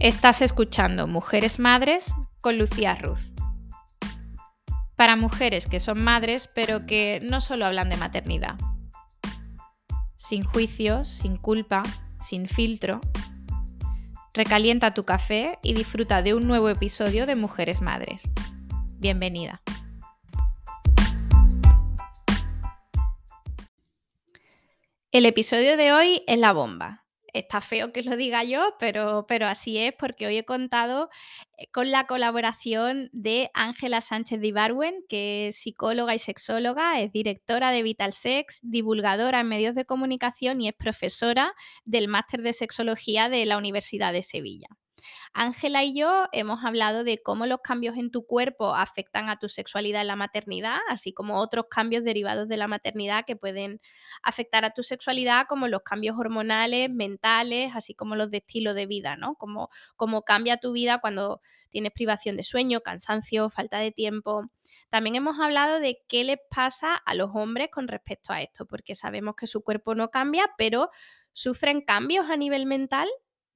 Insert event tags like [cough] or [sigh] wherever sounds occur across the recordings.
Estás escuchando Mujeres Madres con Lucía Ruz. Para mujeres que son madres, pero que no solo hablan de maternidad. Sin juicios, sin culpa, sin filtro. Recalienta tu café y disfruta de un nuevo episodio de Mujeres Madres. Bienvenida. El episodio de hoy es la bomba está feo que lo diga yo, pero, pero así es, porque hoy he contado eh, con la colaboración de Ángela Sánchez de Ibarwen, que es psicóloga y sexóloga, es directora de Vital Sex, divulgadora en medios de comunicación y es profesora del máster de sexología de la Universidad de Sevilla. Ángela y yo hemos hablado de cómo los cambios en tu cuerpo afectan a tu sexualidad en la maternidad, así como otros cambios derivados de la maternidad que pueden afectar a tu sexualidad, como los cambios hormonales, mentales, así como los de estilo de vida, ¿no? Como, cómo cambia tu vida cuando tienes privación de sueño, cansancio, falta de tiempo. También hemos hablado de qué les pasa a los hombres con respecto a esto, porque sabemos que su cuerpo no cambia, pero sufren cambios a nivel mental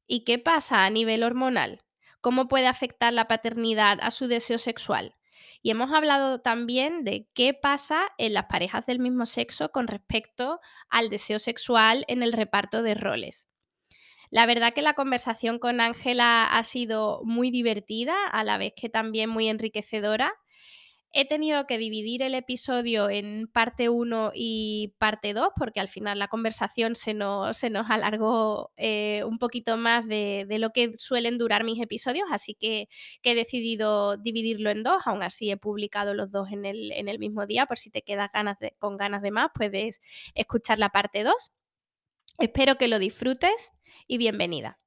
¿Y qué pasa a nivel hormonal? ¿Cómo puede afectar la paternidad a su deseo sexual? Y hemos hablado también de qué pasa en las parejas del mismo sexo con respecto al deseo sexual en el reparto de roles. La verdad que la conversación con Ángela ha sido muy divertida, a la vez que también muy enriquecedora. He tenido que dividir el episodio en parte 1 y parte 2 porque al final la conversación se nos, se nos alargó eh, un poquito más de, lo que suelen durar mis episodios, así que, he decidido dividirlo en dos, aún así he publicado los dos en el, en el mismo día, por si te quedas ganas con ganas de más, puedes escuchar la parte 2. Espero que lo disfrutes y bienvenida.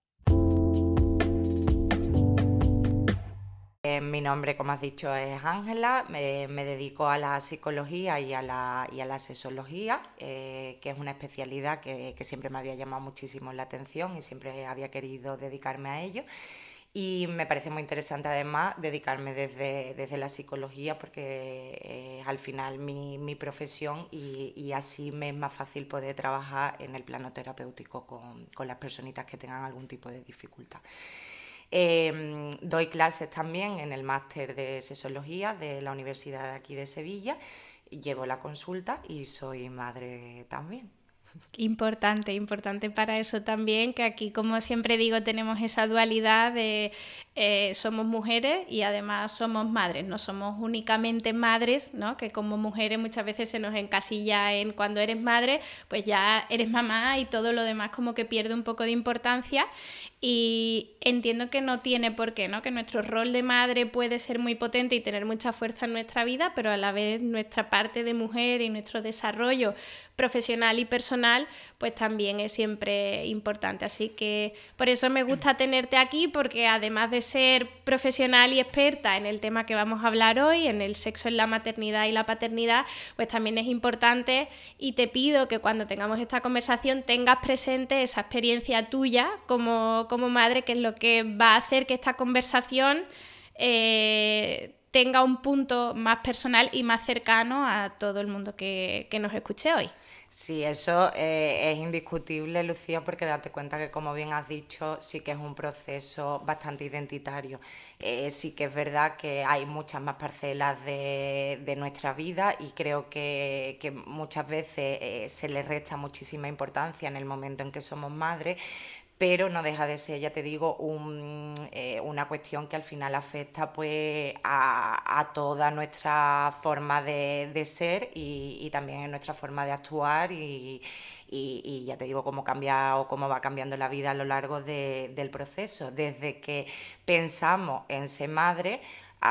Eh, mi nombre, como has dicho, es Ángela, me, dedico a la psicología y a la, y a la sexología, eh, que es una especialidad que, siempre me había llamado muchísimo la atención y siempre había querido dedicarme a ello. Y me parece muy interesante además dedicarme desde, la psicología porque es al final mi, profesión y, y, así me es más fácil poder trabajar en el plano terapéutico con, con las personitas que tengan algún tipo de dificultad. Em, doy clases también en el máster de sexología de la Universidad de aquí de Sevilla. Llevo la consulta y soy madre también. Importante, importante para eso también, que aquí, como siempre digo, tenemos esa dualidad de eh, somos mujeres y además somos madres, no somos únicamente madres, ¿no? que como mujeres muchas veces se nos encasilla en cuando eres madre, pues ya eres mamá y todo lo demás como que pierde un poco de importancia y entiendo que no tiene por qué, ¿no? que nuestro rol de madre puede ser muy potente y tener mucha fuerza en nuestra vida, pero a la vez nuestra parte de mujer y nuestro desarrollo profesional y personal, pues también es siempre importante. Así que por eso me gusta tenerte aquí, porque además de ser profesional y experta en el tema que vamos a hablar hoy, en el sexo en la maternidad y la paternidad, pues también es importante y te pido que cuando tengamos esta conversación tengas presente esa experiencia tuya como, como madre, que es lo que va a hacer que esta conversación... Eh, tenga un punto más personal y más cercano a todo el mundo que, que nos escuche hoy. Sí, eso eh, es indiscutible, Lucía, porque date cuenta que, como bien has dicho, sí que es un proceso bastante identitario. Eh, sí que es verdad que hay muchas más parcelas de, de nuestra vida y creo que, que muchas veces eh, se le resta muchísima importancia en el momento en que somos madres, pero no deja de ser, ya te digo, eh, una cuestión que al final afecta pues a, toda nuestra forma de, ser y, también en nuestra forma de actuar y, ya te digo cómo cambia o cómo va cambiando la vida a lo largo del proceso, desde que pensamos en ser madre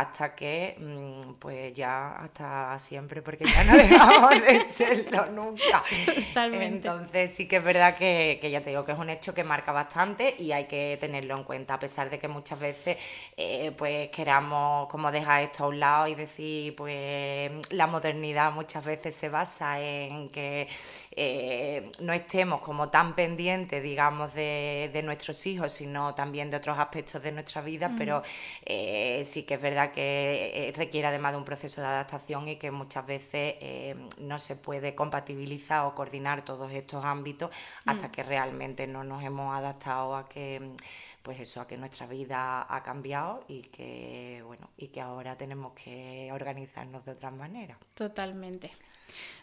hasta que, mm, pues ya hasta siempre, porque ya no [laughs] dejamos de serlo nunca. Totalmente. Entonces sí que es verdad que, ya te digo que es un hecho que marca bastante y hay que tenerlo en cuenta, a pesar de que muchas veces eh, pues queramos como dejar esto a un lado y decir, pues la modernidad muchas veces se basa en que eh, no estemos como tan pendientes, digamos, de, nuestros hijos, sino también de otros aspectos de nuestra vida, pero eh, sí que es verdad que eh, requiere además de un proceso de adaptación y que muchas veces no se puede compatibilizar o coordinar todos estos ámbitos hasta mm. que realmente no nos hemos adaptado a que pues eso, a que nuestra vida ha cambiado y que, bueno, y que ahora tenemos que organizarnos de otra manera. Totalmente.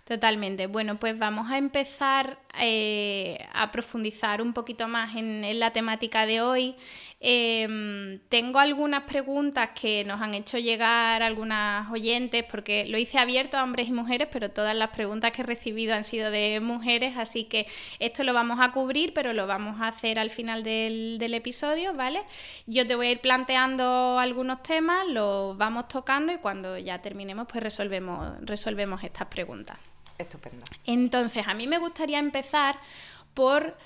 Totalmente. Bueno, pues vamos a empezar eh, a profundizar un poquito más en, la temática de hoy. Em, tengo algunas preguntas que nos han hecho llegar algunas oyentes, porque lo hice abierto a hombres y mujeres, pero todas las preguntas que he recibido han sido de mujeres, así que esto lo vamos a cubrir, pero lo vamos a hacer al final del, del episodio, ¿vale? Yo te voy a ir planteando algunos temas, los vamos tocando y cuando ya terminemos, pues resolvemos, resolvemos estas preguntas. Estupendo. Entonces, a mí me gustaría empezar por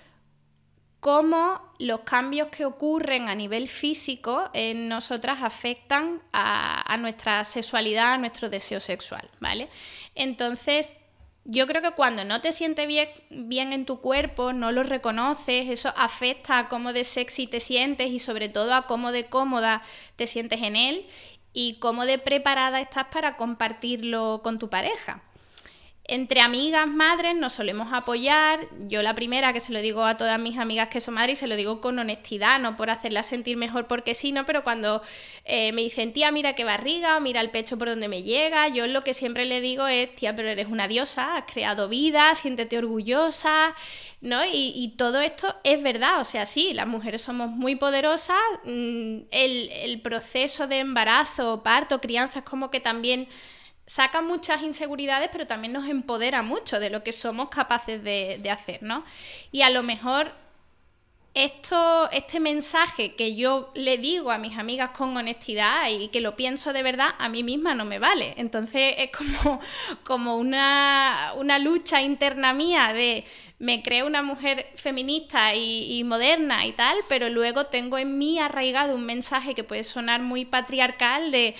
cómo los cambios que ocurren a nivel físico en nosotras afectan a, nuestra sexualidad, a nuestro deseo sexual, ¿vale? Entonces, yo creo que cuando no te sientes bien, bien, en tu cuerpo, no lo reconoces, eso afecta a cómo de sexy te sientes y sobre todo a cómo de cómoda te sientes en él y cómo de preparada estás para compartirlo con tu pareja. Entre amigas, madres, nos solemos apoyar. Yo la primera que se lo digo a todas mis amigas que son madres se lo digo con honestidad, no por hacerlas sentir mejor porque sí, no, pero cuando eh, me dicen, tía, mira qué barriga, o mira el pecho por donde me llega, yo lo que siempre le digo es, tía, pero eres una diosa, has creado vida, siéntete orgullosa, ¿no? Y, y todo esto es verdad, o sea, sí, las mujeres somos muy poderosas, mm, el, el proceso de embarazo, parto, crianza es como que también saca muchas inseguridades, pero también nos empodera mucho de lo que somos capaces de, hacer, ¿no? Y a lo mejor esto, este mensaje que yo le digo a mis amigas con honestidad y que lo pienso de verdad, a mí misma no me vale. Entonces es como, [laughs] como una, lucha interna mía de me creo una mujer feminista y, y, moderna y tal, pero luego tengo en mí arraigado un mensaje que puede sonar muy patriarcal de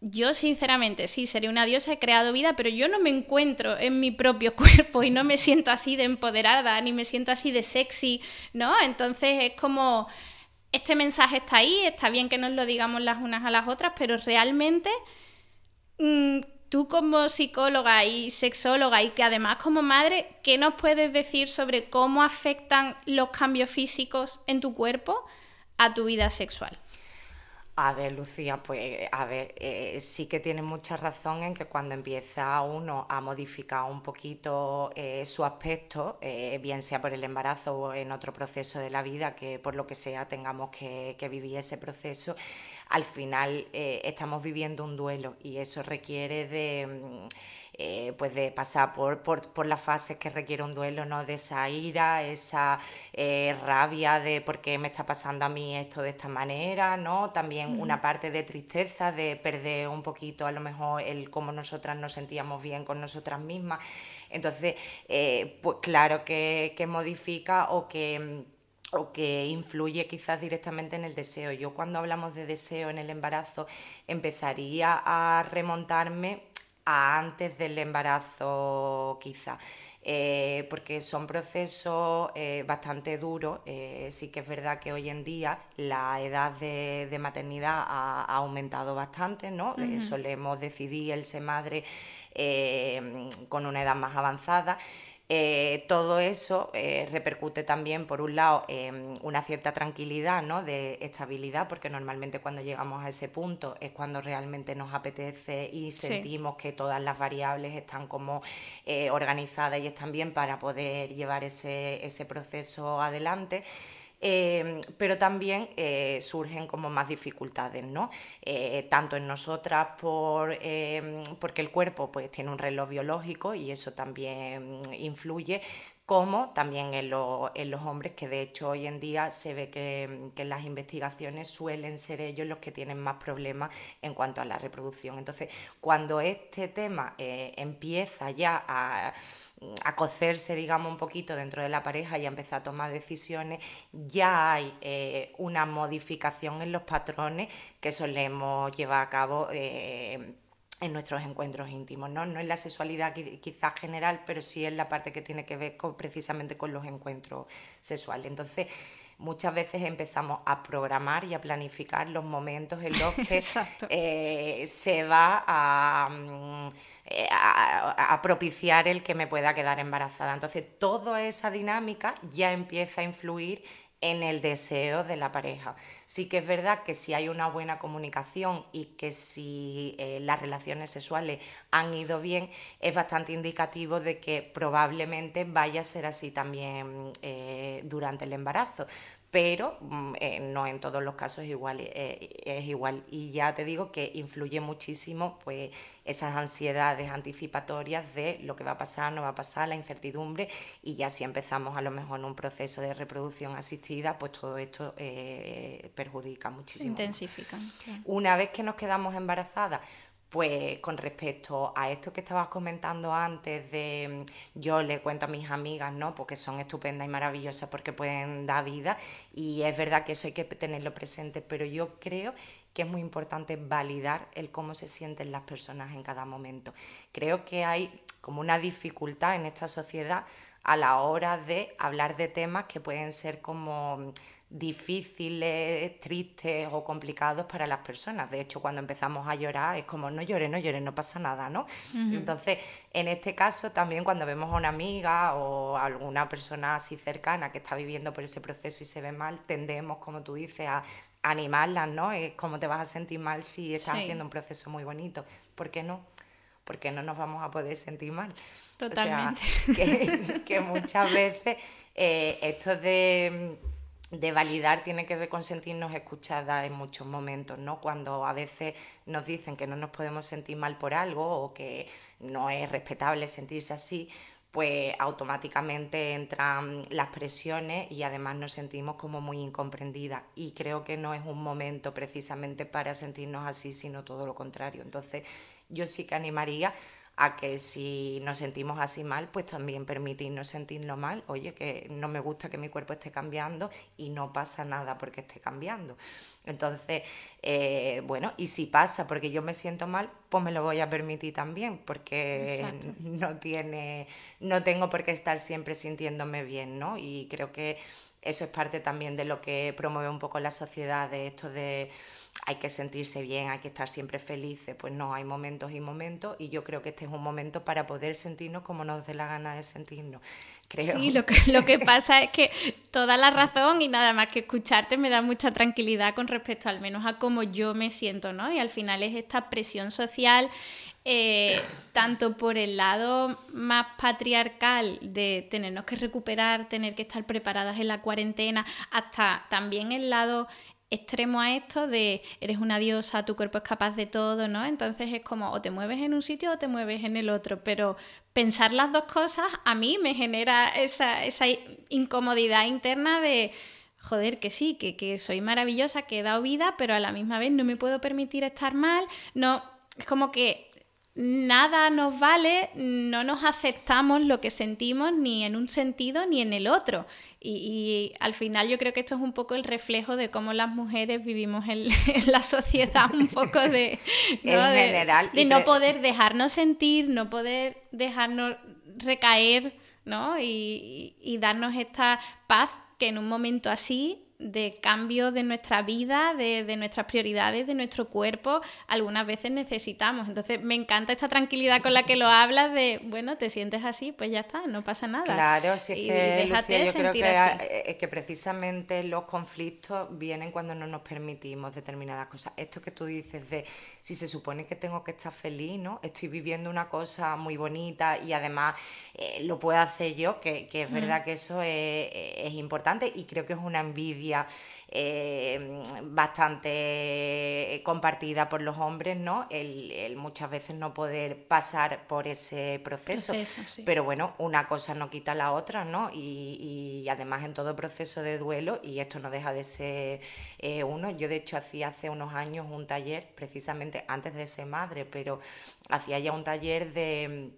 yo sinceramente sí, seré una diosa, he creado vida, pero yo no me encuentro en mi propio [laughs] cuerpo y no me siento así de empoderada, ni me siento así de sexy, ¿no? Entonces es como, este mensaje está ahí, está bien que nos lo digamos las unas a las otras, pero realmente mm, tú como psicóloga y sexóloga y que además como madre, ¿qué nos puedes decir sobre cómo afectan los cambios físicos en tu cuerpo a tu vida sexual? A ver, Lucía, pues a ver, eh, sí que tiene mucha razón en que cuando empieza uno a modificar un poquito eh, su aspecto, eh, bien sea por el embarazo o en otro proceso de la vida, que por lo que sea tengamos que, vivir ese proceso, al final estamos viviendo un duelo y eso requiere de mm, eh, pues de pasar por, por, las fases que requiere un duelo, ¿no? De esa ira, esa eh, rabia de por qué me está pasando a mí esto de esta manera, ¿no? También una parte de tristeza, de perder un poquito a lo mejor el cómo nosotras nos sentíamos bien con nosotras mismas. Entonces, eh, pues claro que, que modifica o que o que influye quizás directamente en el deseo. Yo cuando hablamos de deseo en el embarazo empezaría a remontarme antes del embarazo quizá. Eh, porque son procesos eh, bastante duros. Eh, sí que es verdad que hoy en día la edad de, maternidad ha, aumentado bastante, ¿no? solemos decidir el ser madre con una edad más avanzada. Eh, todo eso eh, repercute también, por un lado, en una cierta tranquilidad, ¿no? de estabilidad, porque normalmente cuando llegamos a ese punto es cuando realmente nos apetece y sentimos que todas las variables están como eh, organizadas y están bien para poder llevar ese, ese proceso adelante. Em, pero también eh, surgen como más dificultades, ¿no? Eh, tanto en nosotras por, em, porque el cuerpo pues, tiene un reloj biológico y eso también influye, como también en, los hombres, que de hecho hoy en día se ve que, que, en las investigaciones suelen ser ellos los que tienen más problemas en cuanto a la reproducción. Entonces, cuando este tema eh, empieza ya a a cocerse, digamos, un poquito dentro de la pareja y a empezar a tomar decisiones, ya hay eh, una modificación en los patrones que solemos llevar a cabo. Eh, en nuestros encuentros íntimos, ¿no? No es la sexualidad quizás general, pero sí es la parte que tiene que ver precisamente con los encuentros sexuales. Entonces, muchas veces empezamos a programar y a planificar los momentos en los [laughs] que eh, se va a... Mm, eh, a, propiciar el que me pueda quedar embarazada. Entonces, toda esa dinámica ya empieza a influir en el deseo de la pareja. Sí que es verdad que si hay una buena comunicación y que si eh, las relaciones sexuales han ido bien, es bastante indicativo de que probablemente vaya a ser así también eh, durante el embarazo pero mm, eh, no en todos los casos es igual, eh, es igual. Y ya te digo que influye muchísimo pues, esas ansiedades anticipatorias de lo que va a pasar, no va a pasar, la incertidumbre, y ya si empezamos a lo mejor en un proceso de reproducción asistida, pues todo esto eh, perjudica muchísimo. Intensifica. Una vez que nos quedamos embarazadas, pues con respecto a esto que estabas comentando antes de mm, yo le cuento a mis amigas, ¿no? Porque son estupendas y maravillosas porque pueden dar vida y es verdad que eso hay que tenerlo presente, pero yo creo que es muy importante validar el cómo se sienten las personas en cada momento. Creo que hay como una dificultad en esta sociedad a la hora de hablar de temas que pueden ser como mm, difíciles, tristes o complicados para las personas. De hecho, cuando empezamos a llorar es como no llores, no llores, no pasa nada, ¿no? Entonces, en este caso también cuando vemos a una amiga o a alguna persona así cercana que está viviendo por ese proceso y se ve mal, tendemos, como tú dices, a animarlas, ¿no? Es como te vas a sentir mal si estás haciendo un proceso muy bonito. ¿Por qué no? Porque no nos vamos a poder sentir mal. Totalmente. O sea, [laughs] que, muchas veces eh, esto de de validar tiene que ver con sentirnos escuchadas en muchos momentos, ¿no? Cuando a veces nos dicen que no nos podemos sentir mal por algo o que no es respetable sentirse así, pues automáticamente entran las presiones y además nos sentimos como muy incomprendidas. Y creo que no es un momento precisamente para sentirnos así, sino todo lo contrario. Entonces, yo sí que animaría a que si nos sentimos así mal, pues también permitirnos sentirnos mal. Oye, que no me gusta que mi cuerpo esté cambiando y no pasa nada porque esté cambiando. Entonces, eh, bueno, y si pasa porque yo me siento mal, pues me lo voy a permitir también, porque no tiene, no tengo por qué estar siempre sintiéndome bien, ¿no? Y creo que eso es parte también de lo que promueve un poco la sociedad, de esto de hay que sentirse bien, hay que estar siempre felices. Pues no, hay momentos y momentos y yo creo que este es un momento para poder sentirnos como nos dé la gana de sentirnos. Creo. Sí, lo que, [laughs] lo que pasa es que toda la razón y nada más que escucharte me da mucha tranquilidad con respecto al menos a cómo yo me siento, ¿no? Y al final es esta presión social, eh, tanto por el lado más patriarcal de tenernos que recuperar, tener que estar preparadas en la cuarentena, hasta también el lado extremo a esto de eres una diosa, tu cuerpo es capaz de todo, ¿no? Entonces es como o te mueves en un sitio o te mueves en el otro, pero pensar las dos cosas a mí me genera esa, esa incomodidad interna de, joder, que sí, que, que soy maravillosa, que he dado vida, pero a la misma vez no me puedo permitir estar mal, no, es como que nada nos vale, no nos aceptamos lo que sentimos ni en un sentido ni en el otro. Y, al final yo creo que esto es un poco el reflejo de cómo las mujeres vivimos en, [laughs] la sociedad, un poco de, [laughs] ¿no? en general, de, no poder dejarnos sentir, no poder dejarnos recaer, ¿no? Y, y darnos esta paz que en un momento así de cambio de nuestra vida, de, nuestras prioridades, de nuestro cuerpo, algunas veces necesitamos. Entonces me encanta esta tranquilidad con la que lo hablas de, bueno, te sientes así, pues ya está, no pasa nada. Claro, si es que Lucía, yo creo que, que precisamente los conflictos vienen cuando no nos permitimos determinadas cosas. Esto que tú dices de si se supone que tengo que estar feliz, ¿no? Estoy viviendo una cosa muy bonita y además eh, lo puedo hacer yo, que, es verdad que eso es importante y creo que es una envidia eh, bastante compartida por los hombres, ¿no? El, muchas veces no poder pasar por ese proceso. Pero bueno, una cosa no quita la otra, ¿no? Y, además en todo proceso de duelo, y esto no deja de ser eh, uno, yo de hecho hacía hace unos años un taller, precisamente antes de ser madre, pero hacía ya un taller de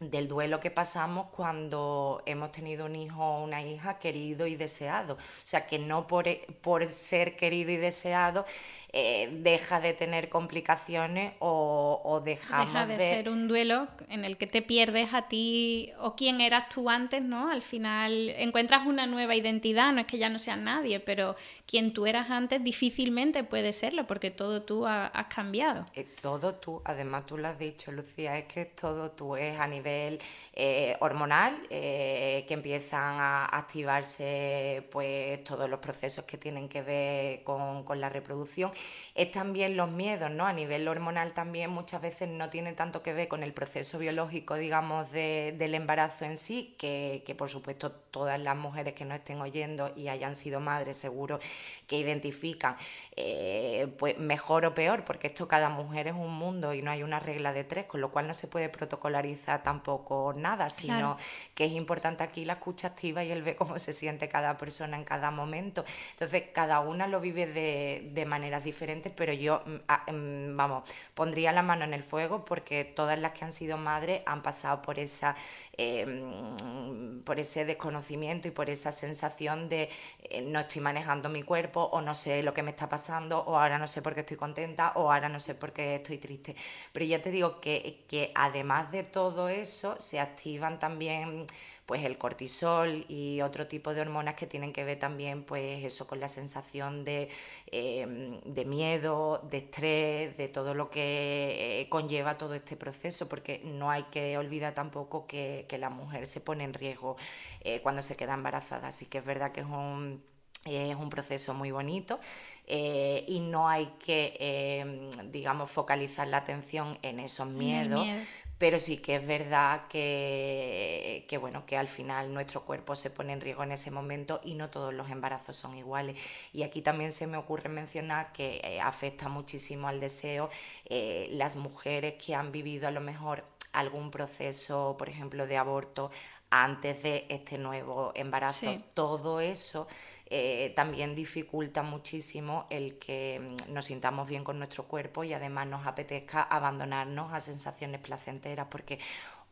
del duelo que pasamos cuando hemos tenido un hijo o una hija querido y deseado. O sea, que no por, por ser querido y deseado eh, deja de tener complicaciones o, o dejamos Deja de, ser un duelo en el que te pierdes a ti o quién eras tú antes, ¿no? Al final encuentras una nueva identidad, no es que ya no seas nadie, pero quien tú eras antes difícilmente puede serlo porque todo tú has cambiado. Eh, todo tú, además tú lo has dicho, Lucía, es que todo tú es a nivel eh, hormonal, que empiezan a activarse pues todos los procesos que tienen que ver con, con la reproducción es también los miedos, ¿no? A nivel hormonal también muchas veces no tiene tanto que ver con el proceso biológico, digamos, del embarazo en sí, que, que, por supuesto todas las mujeres que no estén oyendo y hayan sido madres seguro que identifican, eh, pues mejor o peor, porque esto cada mujer es un mundo y no hay una regla de tres, con lo cual no se puede protocolarizar tampoco nada, sino que es importante aquí la escucha activa y el ver cómo se siente cada persona en cada momento. Entonces, cada una lo vive de, de maneras diferentes, pero yo, mm, mm, vamos, pondría la mano en el fuego porque todas las que han sido madres han pasado por esa Em, por ese desconocimiento y por esa sensación de eh, no estoy manejando mi cuerpo o no sé lo que me está pasando o ahora no sé por qué estoy contenta o ahora no sé por qué estoy triste. Pero ya te digo que, que además de todo eso se activan también pues el cortisol y otro tipo de hormonas que tienen que ver también pues eso con la sensación de, em, miedo, de estrés, de todo lo que eh, conlleva todo este proceso, porque no hay que olvidar tampoco que, la mujer se pone en riesgo eh, cuando se queda embarazada, así que es verdad que es un es un proceso muy bonito eh, y no hay que, em, digamos, focalizar la atención en esos miedos, pero sí que es verdad que, bueno, que al final nuestro cuerpo se pone en riesgo en ese momento y no todos los embarazos son iguales. Y aquí también se me ocurre mencionar que eh, afecta muchísimo al deseo eh, las mujeres que han vivido a lo mejor algún proceso, por ejemplo, de aborto antes de este nuevo embarazo. Todo eso eh, también dificulta muchísimo el que mm, nos sintamos bien con nuestro cuerpo y además nos apetezca abandonarnos a sensaciones placenteras, porque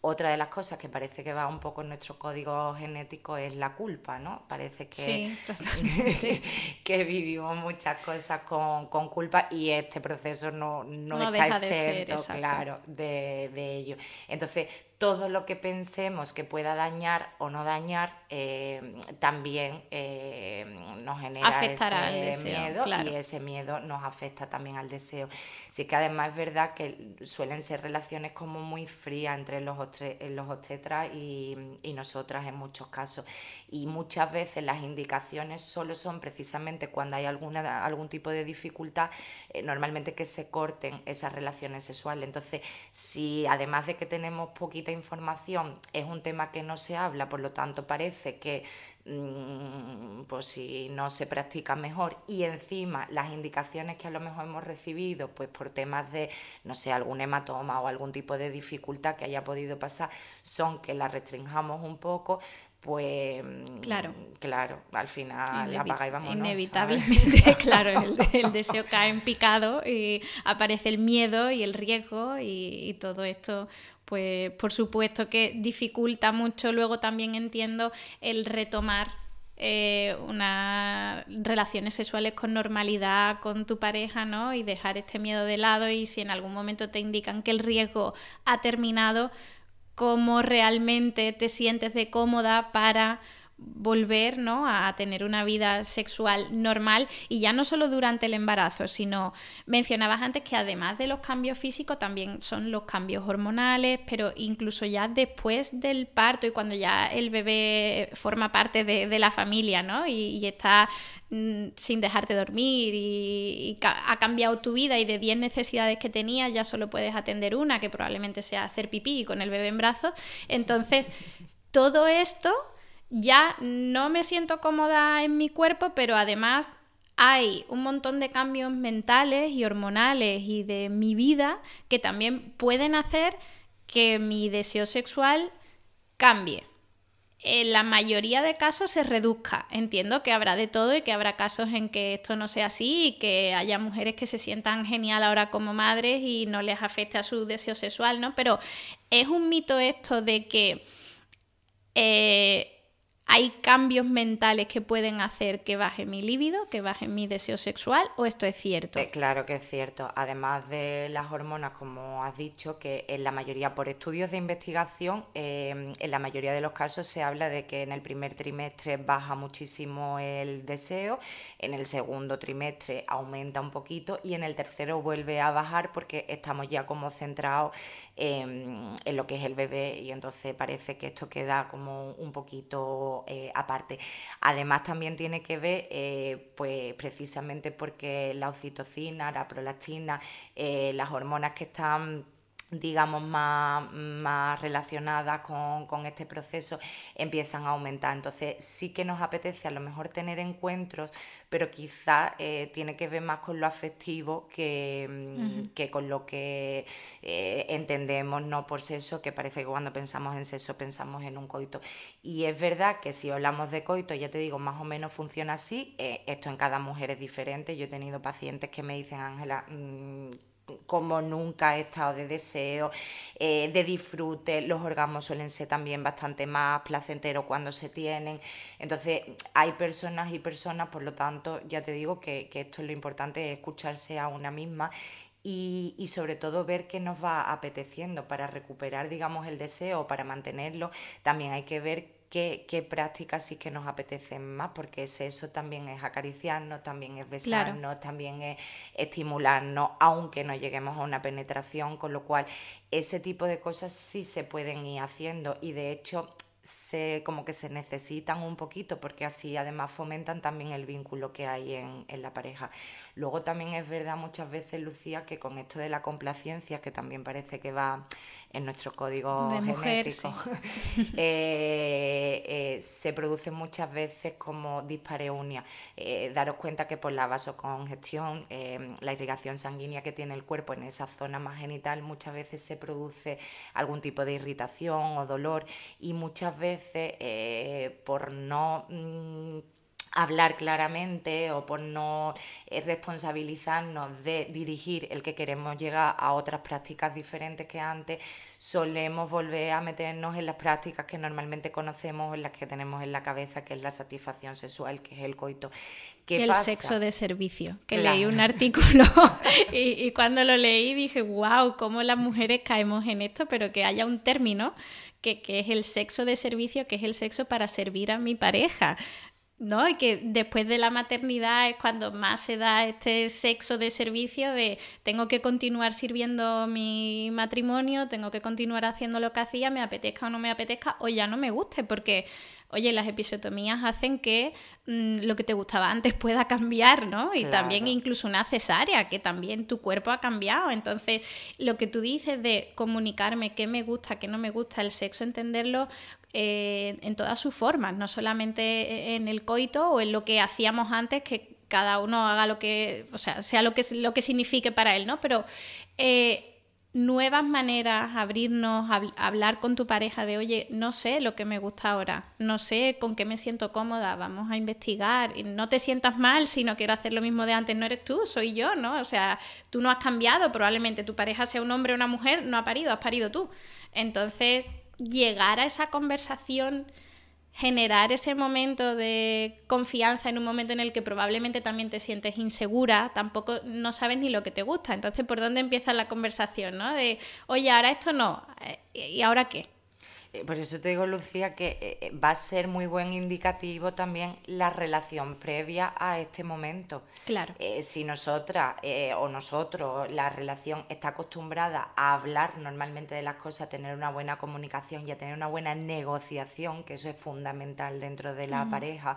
otra de las cosas que parece que va un poco en nuestro código genético es la culpa, ¿no? Parece que, [laughs] que vivimos muchas cosas con, culpa y este proceso no, no, está exento, claro, de, de ello. Entonces, todo lo que pensemos que pueda dañar o no dañar eh, también eh, nos genera ese miedo y ese miedo nos afecta también al deseo. Sí que además es verdad que suelen ser relaciones como muy frías entre los, los obstetras y, y nosotras en muchos casos y muchas veces las indicaciones solo son precisamente cuando hay alguna, algún tipo de dificultad, eh, normalmente que se corten esas relaciones sexuales. Entonces, si además de que tenemos poquita información, es un tema que no se habla, por lo tanto parece que mm, pues si no se practica mejor. Y encima las indicaciones que a lo mejor hemos recibido pues por temas de no sé algún hematoma o algún tipo de dificultad que haya podido pasar son que la restringamos un poco pues claro, claro al final apaga y vámonos. Inevitablemente, [laughs] [laughs] claro, el, deseo cae en picado y aparece el miedo y el riesgo y, todo esto, pues por supuesto que dificulta mucho. Luego también entiendo el retomar eh, unas relaciones sexuales con normalidad con tu pareja, ¿no? Y dejar este miedo de lado y si en algún momento te indican que el riesgo ha terminado, cómo realmente te sientes de cómoda para volver ¿no? a tener una vida sexual normal y ya no solo durante el embarazo, sino mencionabas antes que además de los cambios físicos también son los cambios hormonales, pero incluso ya después del parto y cuando ya el bebé forma parte de, la familia ¿no? y está Mm, sin dejarte dormir y, ha cambiado tu vida y de 10 necesidades que tenías ya solo puedes atender una, que probablemente sea hacer pipí con el bebé en brazos. Entonces, todo esto ya no me siento cómoda en mi cuerpo, pero además hay un montón de cambios mentales y hormonales y de mi vida que también pueden hacer que mi deseo sexual cambie en la mayoría de casos se reduzca. Entiendo que habrá de todo y que habrá casos en que esto no sea así y que haya mujeres que se sientan genial ahora como madres y no les afecte a su deseo sexual, ¿no? Pero es un mito esto de que eh, ¿Hay cambios mentales que pueden hacer que baje mi líbido, que baje mi deseo sexual o esto es cierto? Eh, claro que es cierto. Además de las hormonas, como has dicho, que en la mayoría, por estudios de investigación, em, en la mayoría de los casos se habla de que en el primer trimestre baja muchísimo el deseo, en el segundo trimestre aumenta un poquito y en el tercero vuelve a bajar porque estamos ya como centrados en, en lo que es el bebé y entonces parece que esto queda como un poquito eh, aparte. Además también tiene que ver, eh, pues precisamente porque la oxitocina, la prolactina, eh, las hormonas que están digamos, más, más relacionadas con, con, este proceso, empiezan a aumentar. Entonces sí que nos apetece a lo mejor tener encuentros, pero quizás eh, tiene que ver más con lo afectivo que, mm, que con lo que eh, entendemos no por sexo, que parece que cuando pensamos en sexo pensamos en un coito. Y es verdad que si hablamos de coito, ya te digo, más o menos funciona así. Eh, esto en cada mujer es diferente. Yo he tenido pacientes que me dicen, Ángela, mm, como nunca he estado de deseo, eh, de disfrute. Los orgasmos suelen ser también bastante más placenteros cuando se tienen. Entonces, hay personas y personas, por lo tanto, ya te digo que, esto es lo importante, escucharse a una misma y, y, sobre todo ver qué nos va apeteciendo para recuperar, digamos, el deseo, para mantenerlo. También hay que ver qué, prácticas sí que nos apetecen más, porque eso también es acariciarnos, también es besarnos, también es estimularnos, aunque no lleguemos a una penetración, con lo cual ese tipo de cosas sí se pueden ir haciendo. Y de hecho se, como que se necesitan un poquito porque así además fomentan también el vínculo que hay en, en, la pareja. Luego también es verdad muchas veces, Lucía, que con esto de la complacencia, que también parece que va en nuestro código genético, [laughs] eh, eh, se produce muchas veces como dispareunia. Eh, daros cuenta que por la vasocongestión, la irrigación sanguínea que tiene el cuerpo en esa zona más genital, muchas veces se produce algún tipo de irritación o dolor y muchas veces por no... Mm, hablar claramente o por no eh, responsabilizarnos de dirigir el que queremos llegar a otras prácticas diferentes que antes, solemos volver a meternos en las prácticas que normalmente conocemos, en las que tenemos en la cabeza, que es la satisfacción sexual, que es el coito. ¿Qué el sexo de servicio, que leí un artículo [laughs] y, cuando lo leí dije, wow, cómo las mujeres caemos en esto, pero que haya un término que, que, es el sexo de servicio, que es el sexo para servir a mi pareja. ¿no? Y que después de la maternidad es cuando más se da este sexo de servicio de tengo que continuar sirviendo mi matrimonio, tengo que continuar haciendo lo que hacía, me apetezca o no me apetezca, o ya no me guste, porque, oye, las episiotomías hacen que mm, lo que te gustaba antes pueda cambiar, ¿no? Y también incluso una cesárea, que también tu cuerpo ha cambiado. Entonces, lo que tú dices de comunicarme qué me gusta, qué no me gusta, el sexo, entenderlo eh, en todas sus formas, no solamente en el coito o en lo que hacíamos antes, que cada uno haga lo que, o sea, sea lo que, lo que signifique para él, ¿no? Pero eh, nuevas maneras, abrirnos, hablar con tu pareja de, oye, no sé lo que me gusta ahora, no sé con qué me siento cómoda, vamos a investigar, no te sientas mal si no quiero hacer lo mismo de antes, no eres tú, soy yo, ¿no? O sea, tú no has cambiado, probablemente tu pareja sea un hombre o una mujer, no ha parido, has parido tú. Entonces, llegar a esa conversación, generar ese momento de confianza en un momento en el que probablemente también te sientes insegura, tampoco no sabes ni lo que te gusta. Entonces, ¿por dónde empieza la conversación? ¿no? De, oye, ahora esto no, eh, ¿y ahora qué? Eh, por eso te digo, Lucía, que eh, eh, va a ser muy buen indicativo también la relación previa a este momento. Claro. si nosotras o nosotros, la relación está acostumbrada a hablar normalmente de las cosas, a tener una buena comunicación y a tener una buena negociación, que eso es fundamental dentro de la pareja,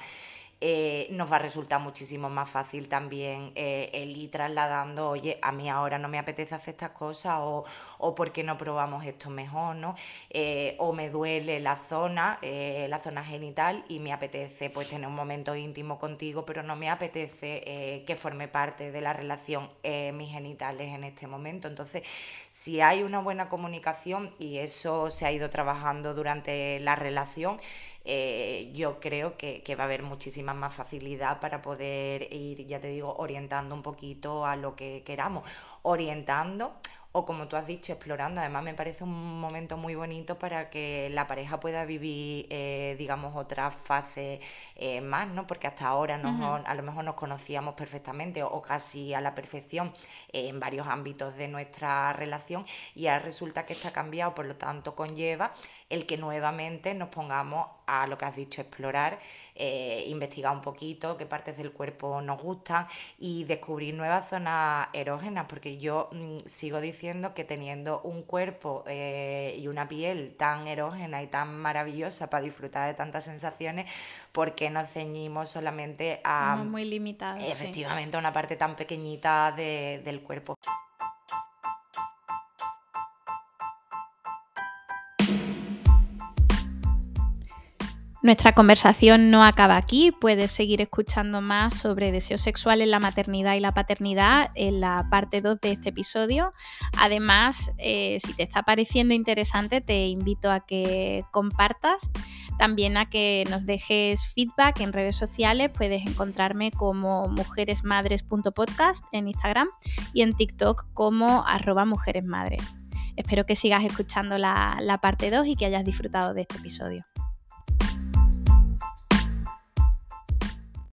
eh, nos va a resultar muchísimo más fácil también eh, el ir trasladando, oye, a mí ahora no me apetece hacer estas cosas o, o no probamos esto mejor, ¿no? Eh, o me duele la zona, la zona genital y me apetece pues tener un momento íntimo contigo, pero no me apetece que forme parte de la relación mis genitales en este momento. Entonces, si hay una buena comunicación y eso se ha ido trabajando durante la relación, eh, yo creo que, va a haber muchísima más facilidad para poder ir, ya te digo, orientando un poquito a lo que queramos. Orientando o como tú has dicho, explorando. Además me parece un momento muy bonito para que la pareja pueda vivir, eh, digamos, otra fase eh, más, ¿no? Porque hasta ahora nos, a lo mejor nos conocíamos perfectamente o, casi a la perfección en varios ámbitos de nuestra relación y ahora resulta que está cambiado, por lo tanto conlleva el que nuevamente nos pongamos a lo que has dicho, explorar, eh, investigar un poquito qué partes del cuerpo nos gustan y descubrir nuevas zonas erógenas, porque yo mm, sigo diciendo que teniendo un cuerpo eh, y una piel tan erógena y tan maravillosa para disfrutar de tantas sensaciones, ¿por qué nos ceñimos solamente a... muy limitado. Efectivamente, a una parte tan pequeñita del cuerpo. Nuestra conversación no acaba aquí, puedes seguir escuchando más sobre deseo sexual en la maternidad y la paternidad en la parte 2 de este episodio. Además, eh, si te está pareciendo interesante, te invito a que compartas, también a que nos dejes feedback en redes sociales, puedes encontrarme como mujeresmadres.podcast en Instagram y en TikTok como arroba mujeresmadres. Espero que sigas escuchando la parte 2 y que hayas disfrutado de este episodio.